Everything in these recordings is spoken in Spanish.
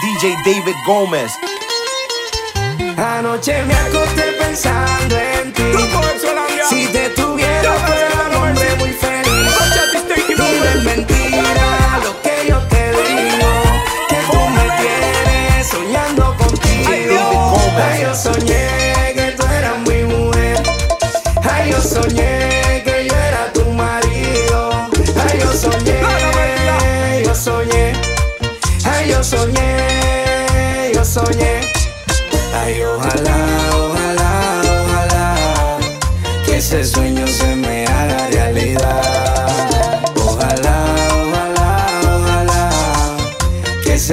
DJ David Gómez. Anoche me acosté pensando en ti. Si te tuviera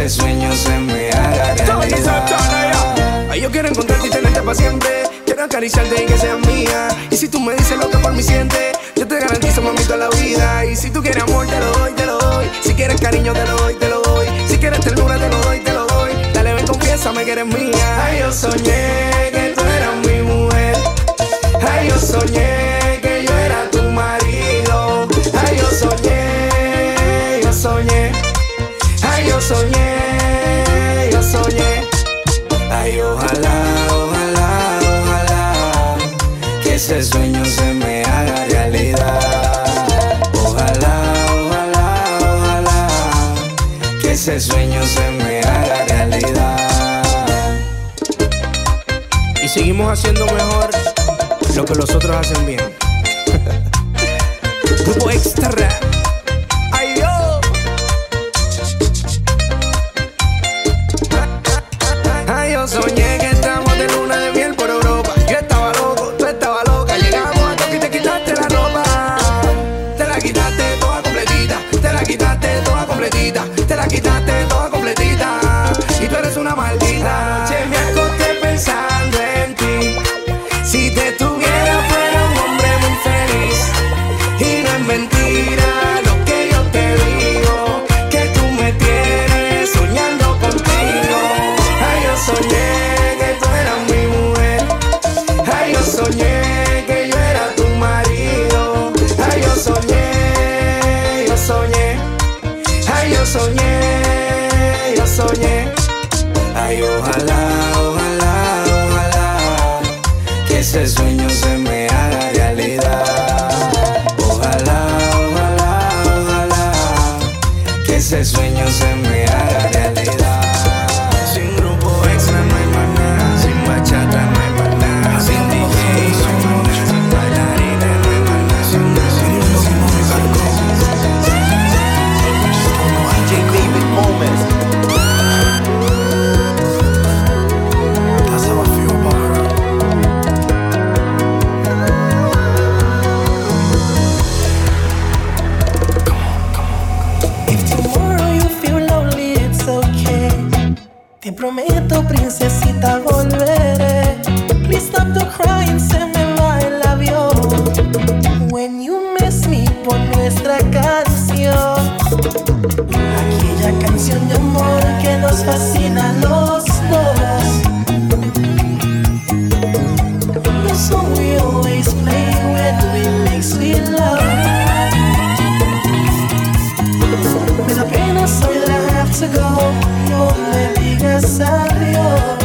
ese sueño se me haga realidad. Yo quiero encontrarte y tenerte para siempre. Quiero acariciarte y que seas mía. Y si tú me dices lo que por mí sientes, yo te garantizo, mamito, la vida. Y si tú quieres amor, te lo doy, te lo doy. Si quieres cariño, te lo doy, te lo doy. Si quieres ternura, te lo doy, te lo doy. Dale, ven, confiésame que eres mía. Ay, yo soñé que tú eras mi mujer. Ay, yo soñé. que yo era tu marido Ay, yo soñé, yo soñé soñé, yo soñé. Ay, ojalá, ojalá, ojalá que ese sueño se me haga realidad. Ojalá, ojalá, ojalá que ese sueño se me haga realidad. Y seguimos haciendo mejor lo que los otros hacen bien. Grupo Extra. Ay, yo soñé, yo soñé. Ay, ojalá, ojalá, ojalá. Que se ago, no me digas adiós.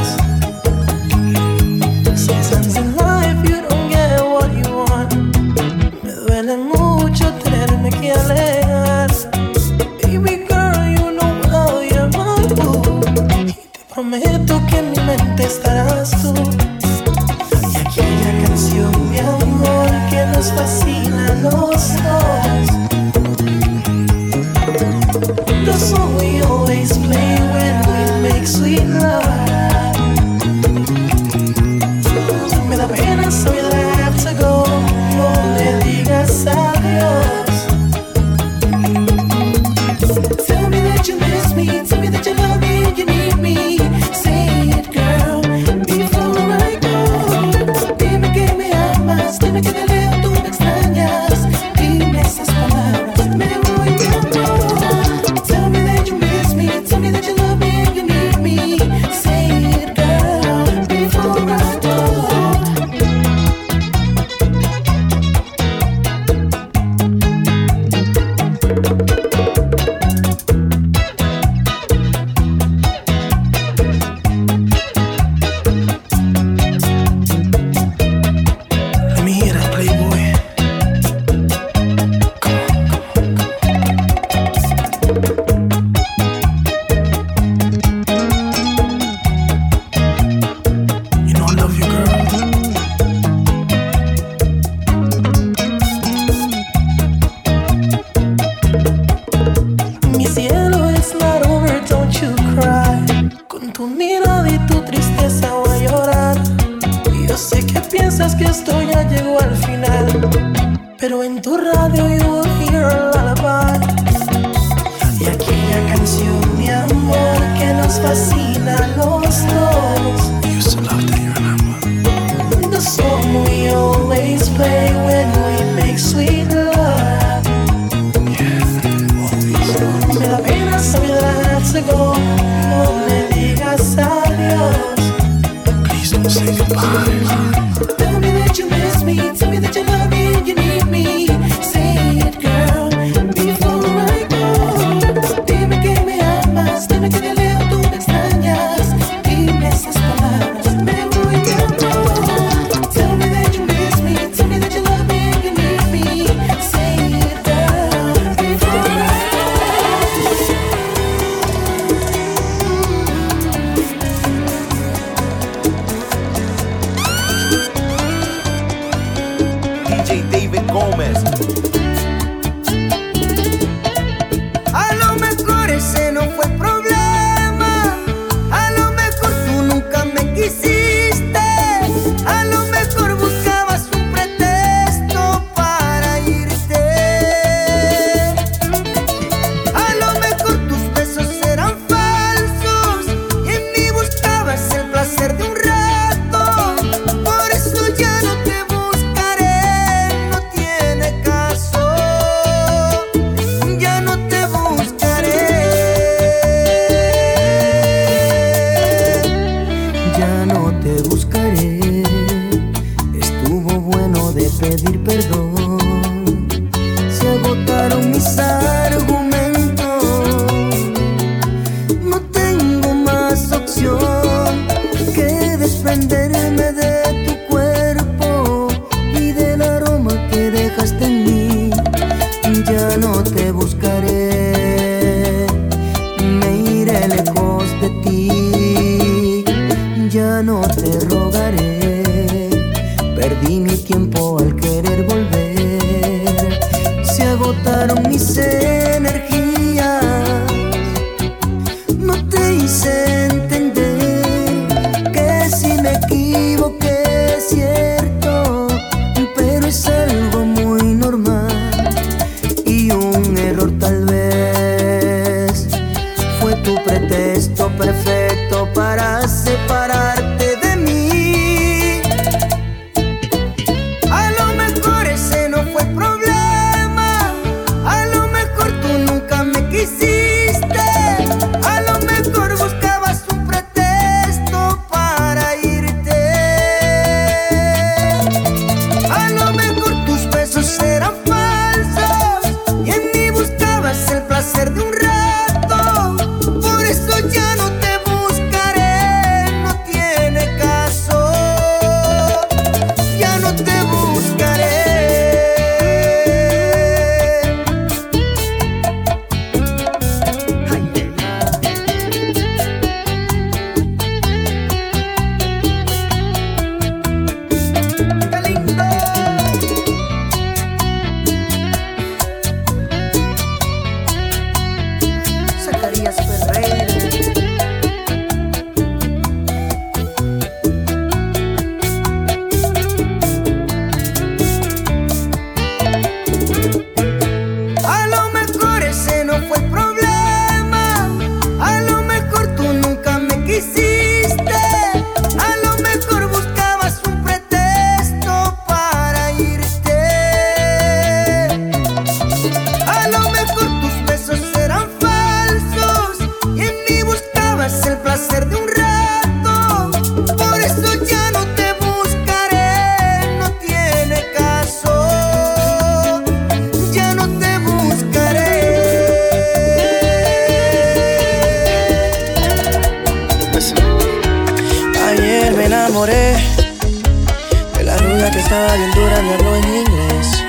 estaba bien dura, me habló en inglés,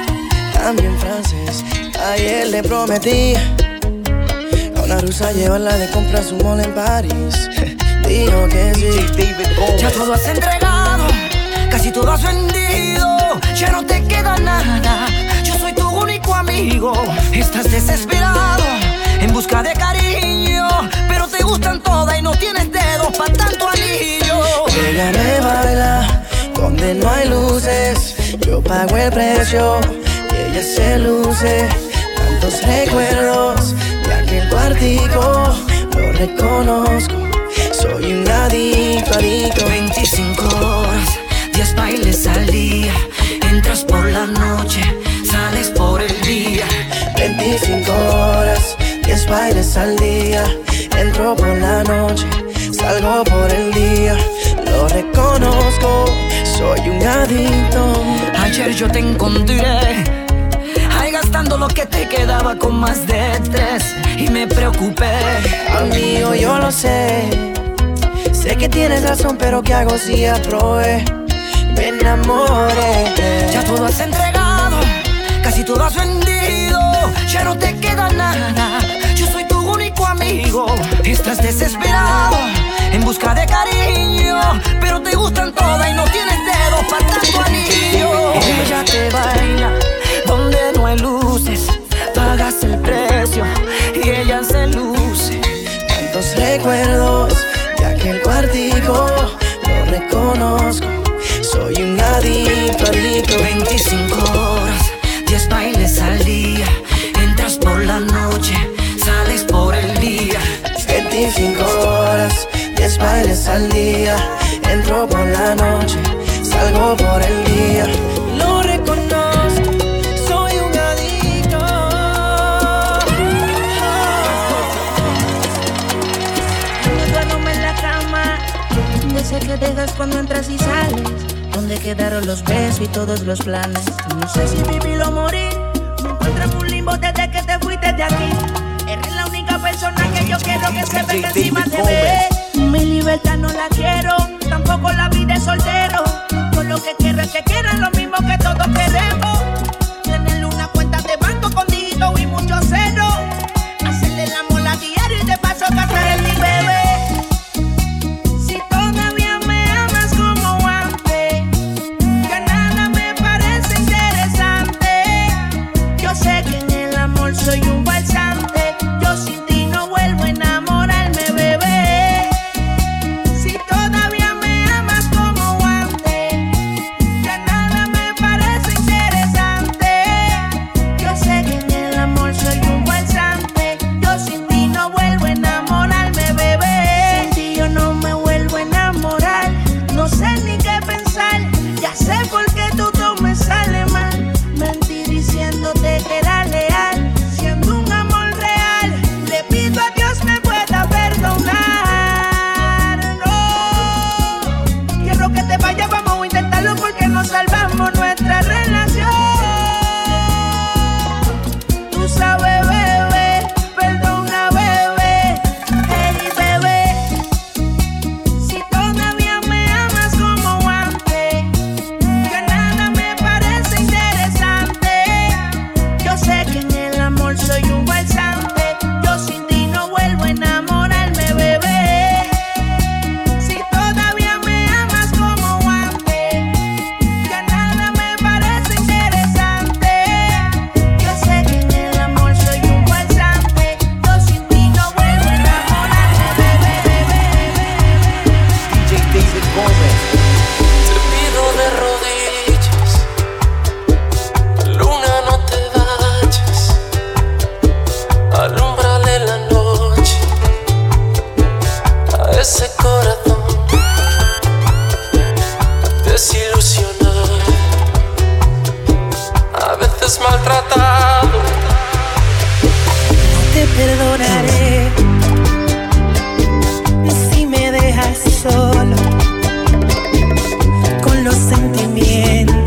también francés. Ayer le prometí a una rusa llevarla de compra a su en París. Dijo que sí. Ya todo has entregado, casi todo has vendido. Ya no te queda nada. Yo soy tu único amigo. Estás desesperado, en busca de cariño. Pero te gustan todas y no tienes dedos para tanto anillo. Ella me baila donde no hay luces. Yo pago el precio y ella se luce. Tantos recuerdos de aquel cuartico, lo reconozco. Soy un adicto, adicto. 25 horas, 10 bailes al día. Entras por la noche, sales por el día. 25 horas, 10 bailes al día. Entro por la noche, salgo por el día. Lo reconozco, soy un adicto. Ayer yo te encontré. Ahí gastando lo que te quedaba con más de tres. Y me preocupé. Amigo, yo lo sé. Sé que tienes razón, pero ¿qué hago si aprobé? Me enamoré. Ya todo has entregado, casi todo has vendido. Ya no te queda nada. Amigo. Estás desesperado en busca de cariño, pero te gustan todas y no tienes dedos para tanto anillo. Ella te baila donde no hay luces, pagas el precio y ella se luce. Tantos recuerdos de aquel cuartico, lo reconozco. Soy un adicto, adicto. 25 horas, 10 bailes al día. 10 bailes al día. Entro por la noche, salgo por el día. Lo reconozco, soy un adicto. duermo en la cama. De ese que dejas cuando entras y sales. Donde quedaron los besos y todos los planes. No sé si vivir o morir. Me encuentro en un limbo desde que te fuiste de aquí. Eres la única persona que yo quiero que se venga encima de mí. Mi libertad no la quiero, tampoco la vida de soltero. Yo lo que quiero es que quieran lo mismo que todos queremos. sentimientos.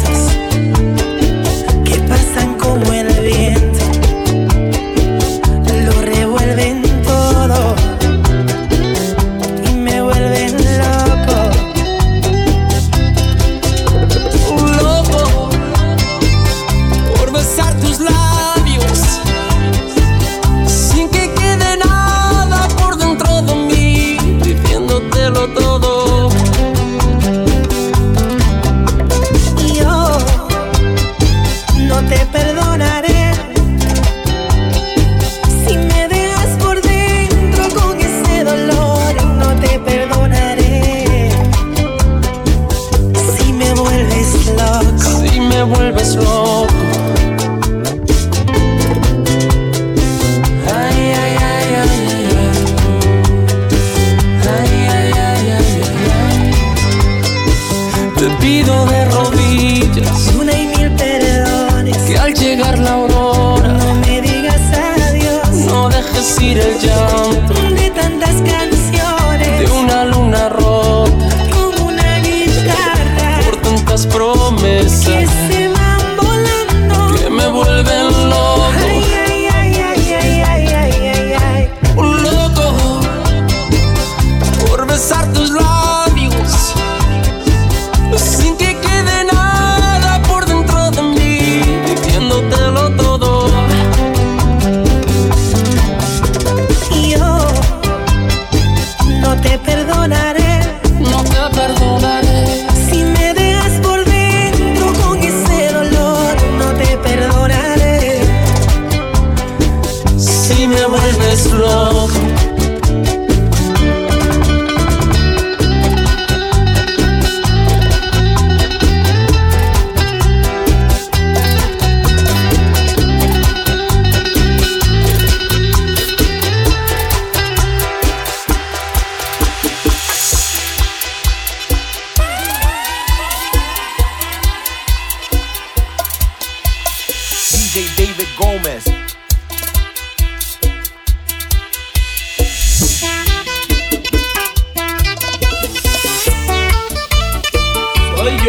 promesas.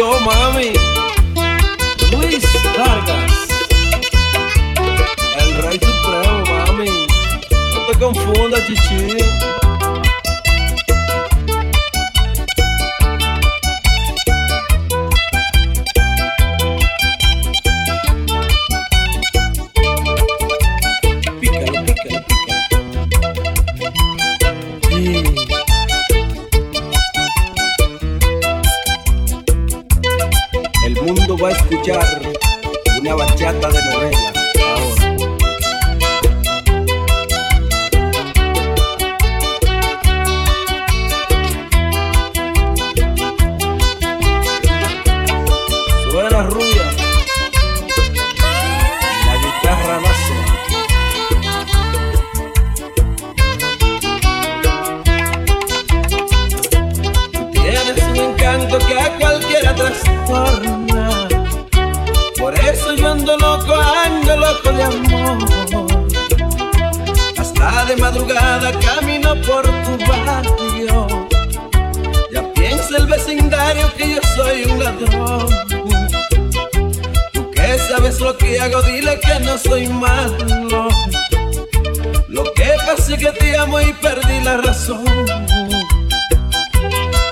Yo, mami. Luis Vargas. El rey supremo, mami. No te confundas, chichi. Que yo soy un ladrón. Tú que sabes lo que hago, dile que no soy malo. Lo que pasa es que te amo y perdí la razón.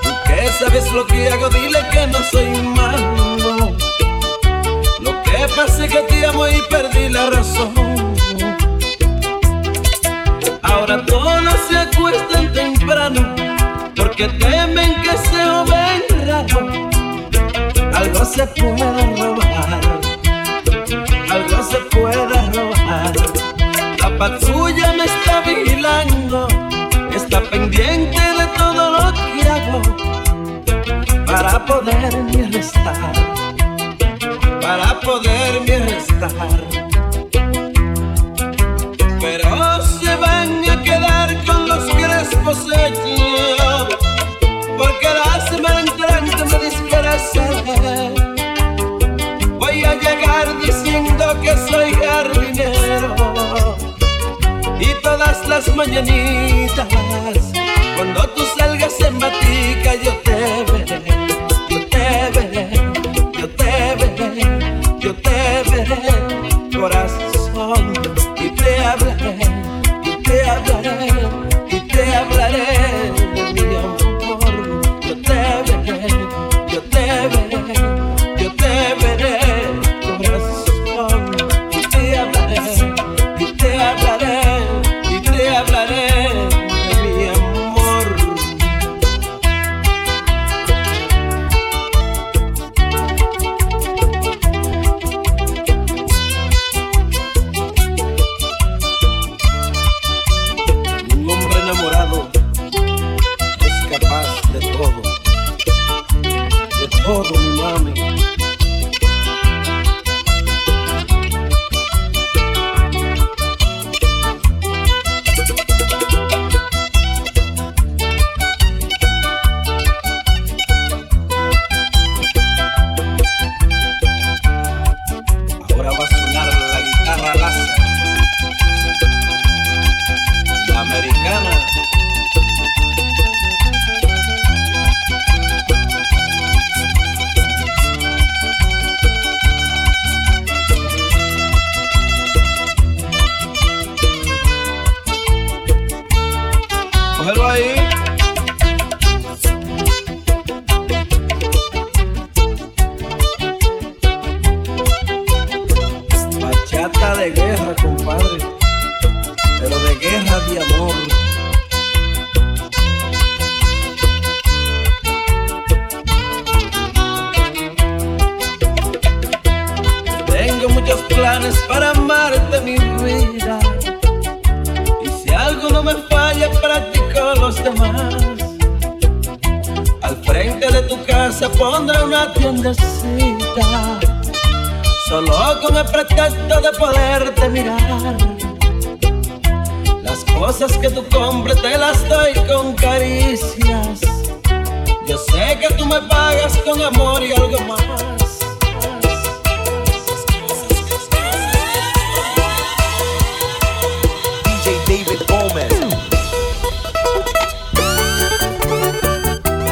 Tú que sabes lo que hago, dile que no soy malo. Lo que pasa es que te amo y perdí la razón. Ahora todos se acuestan temprano porque temen que se joven Algo se puede robar, algo se puede robar. La patrulla me está vigilando, está pendiente de todo lo que hago para poderme arrestar, para poderme arrestar. Pero se van a quedar con los crespos hechos, Voy a llegar diciendo que soy jardinero. Y todas las mañanitas cuando tú salgas en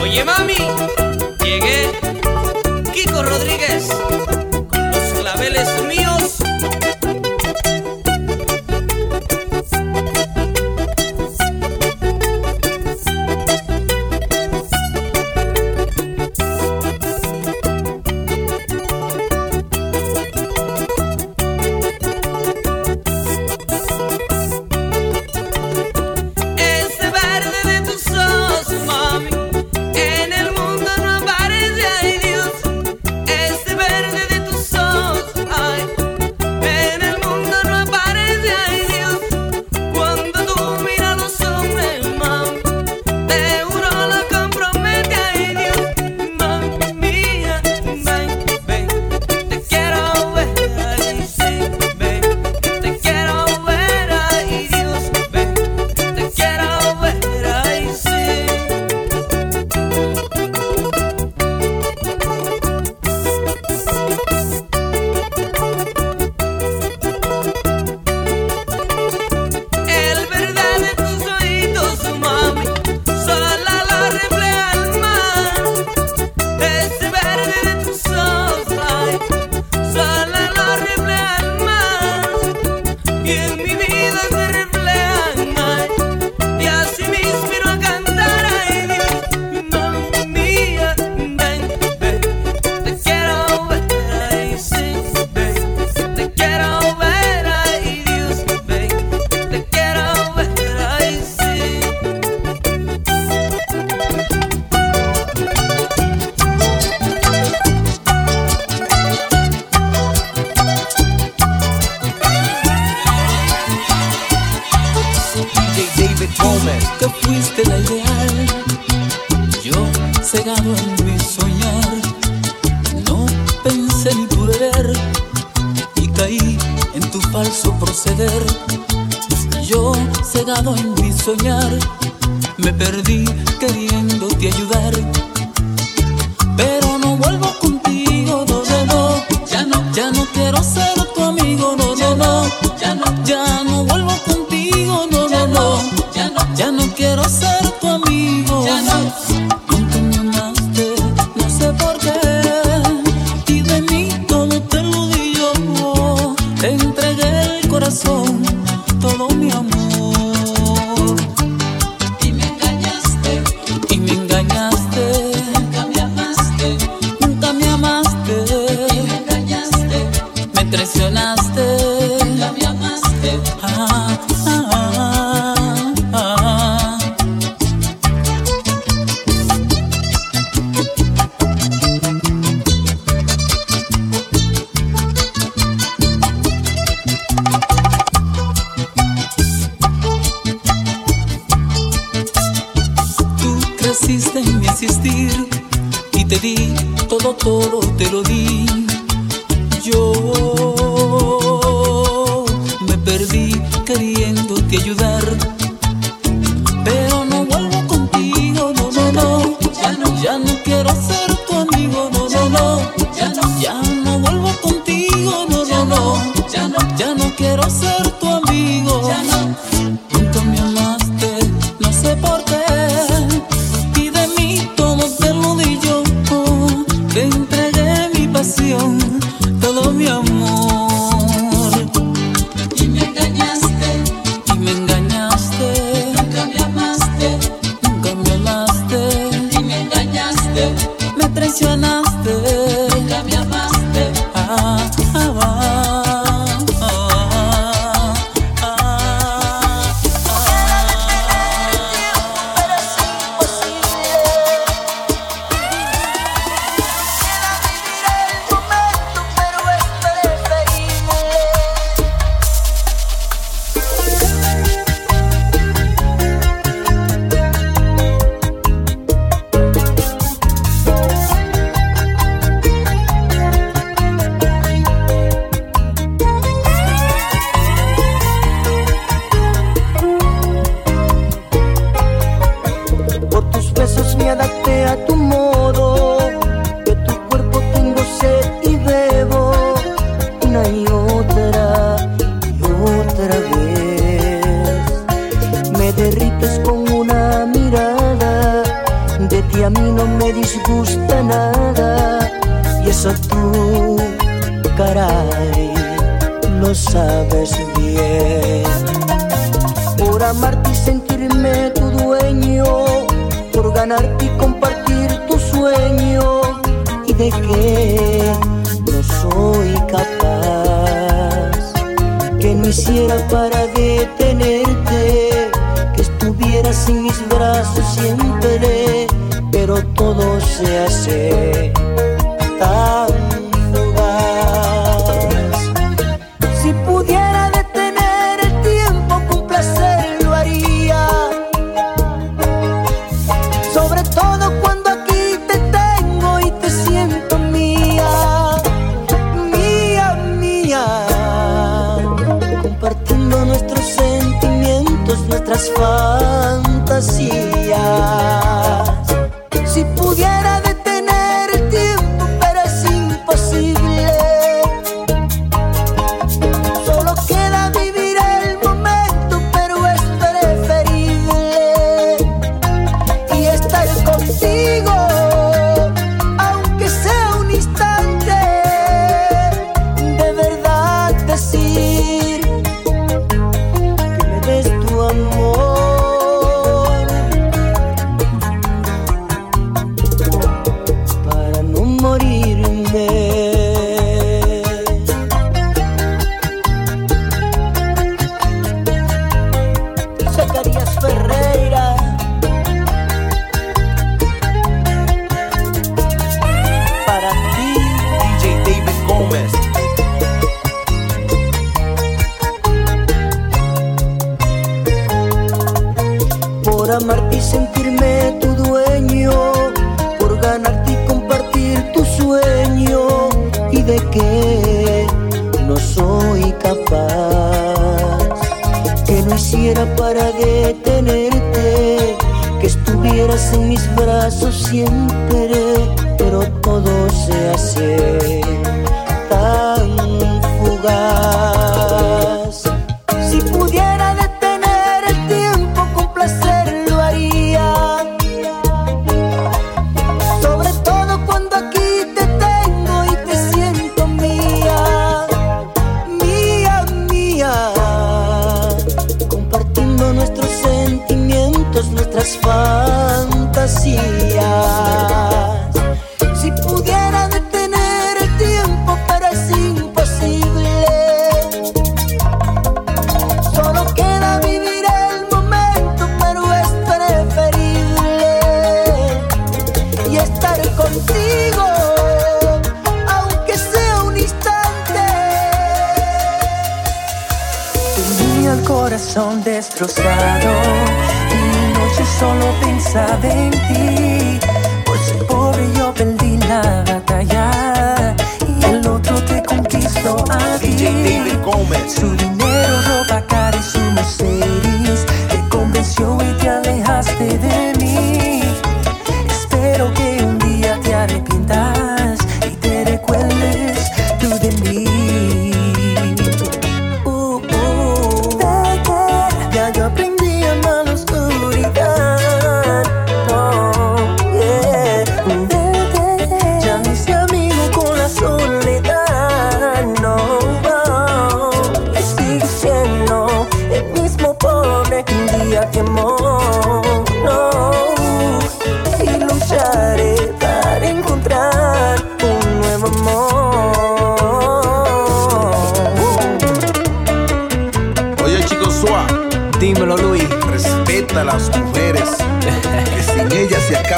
Oye mami. Ya no nos gusta nada y eso tú, caray, lo sabes bien. Por amarte y sentirme tu dueño, por ganarte y compartir tu sueño y de qué no soy capaz que no hiciera para detenerte, que estuvieras en mis brazos siempre todo se hace tarde.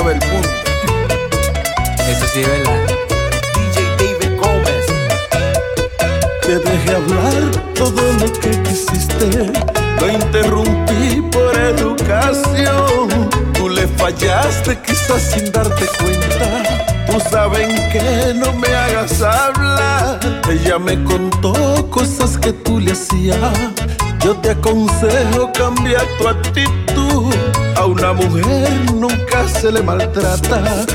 El mundo. Eso sí es verdad. DJ David Gómez. Te dejé hablar todo lo que quisiste. Lo interrumpí por educación. Tú le fallaste quizás sin darte cuenta. Tú saben que no me hagas hablar. Ella me contó cosas que tú le hacías. Yo te aconsejo cambiar tu actitud. A una mujer nunca se le maltrata.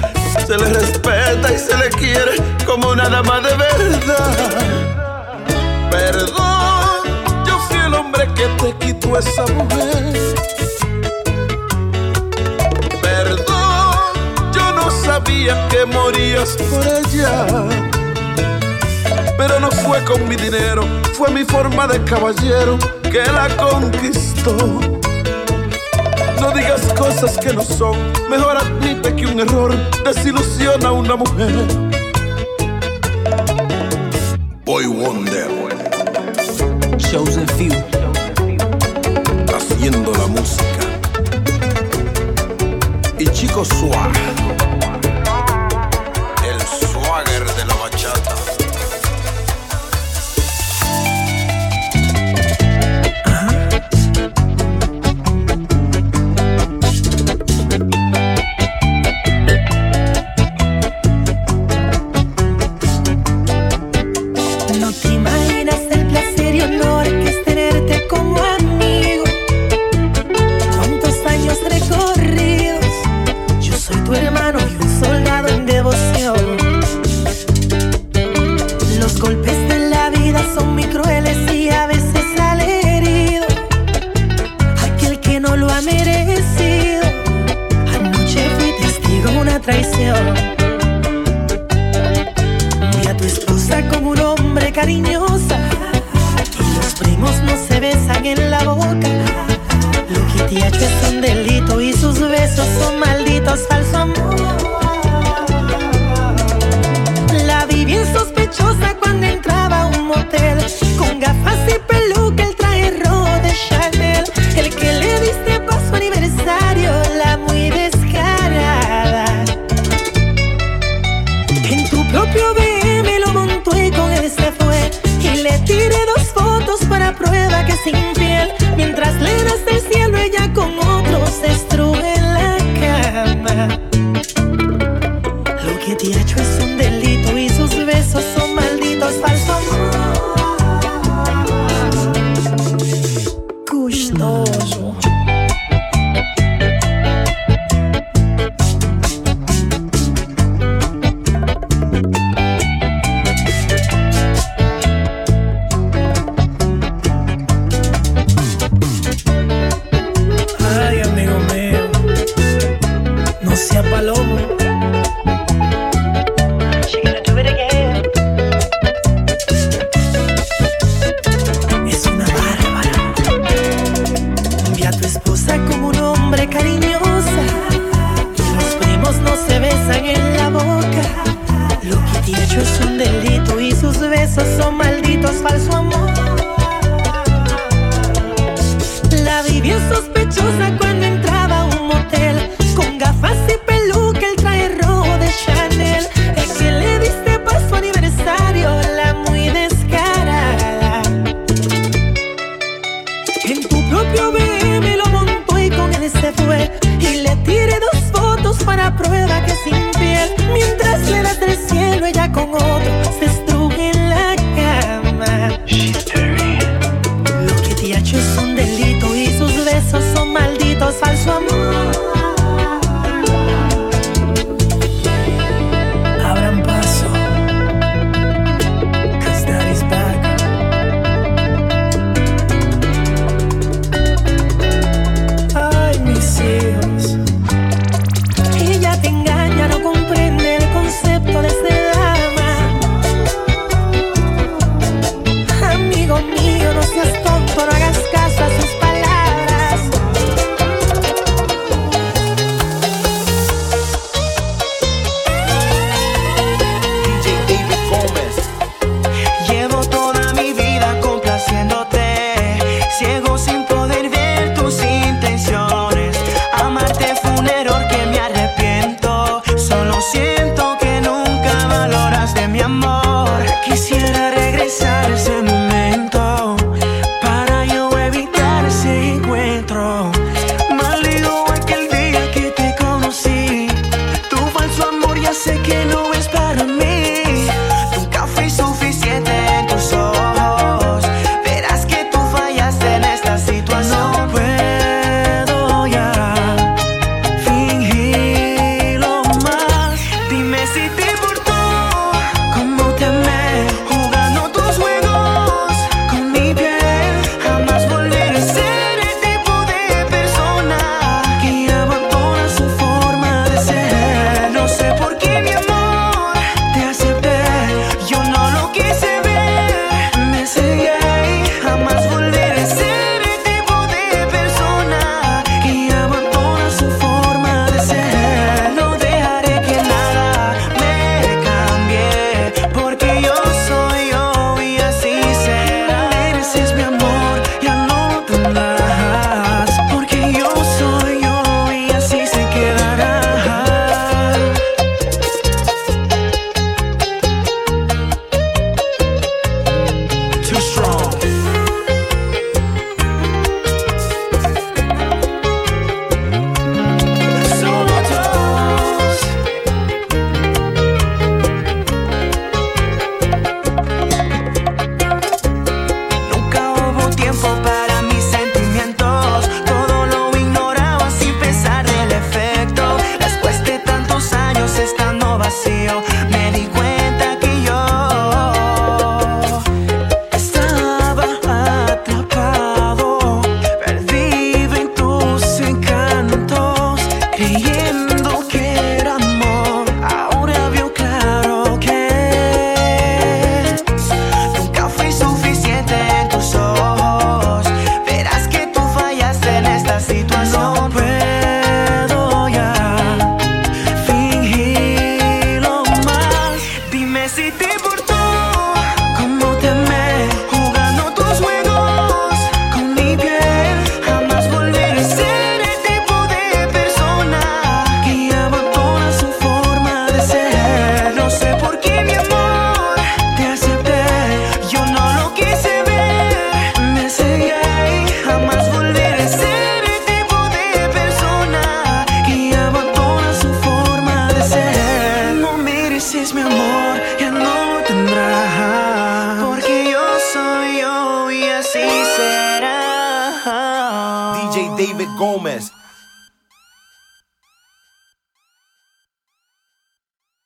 Se le respeta y se le quiere como una dama de verdad. Perdón, yo fui el hombre que te quitó esa mujer. Perdón, yo no sabía que morías por ella. Pero no fue con mi dinero, fue mi forma de caballero que la conquistó. No digas cosas que no son, mejor admite que un error desilusiona a una mujer. Boy Wonder. Chosen few. Haciendo la música. Y Chico Suá.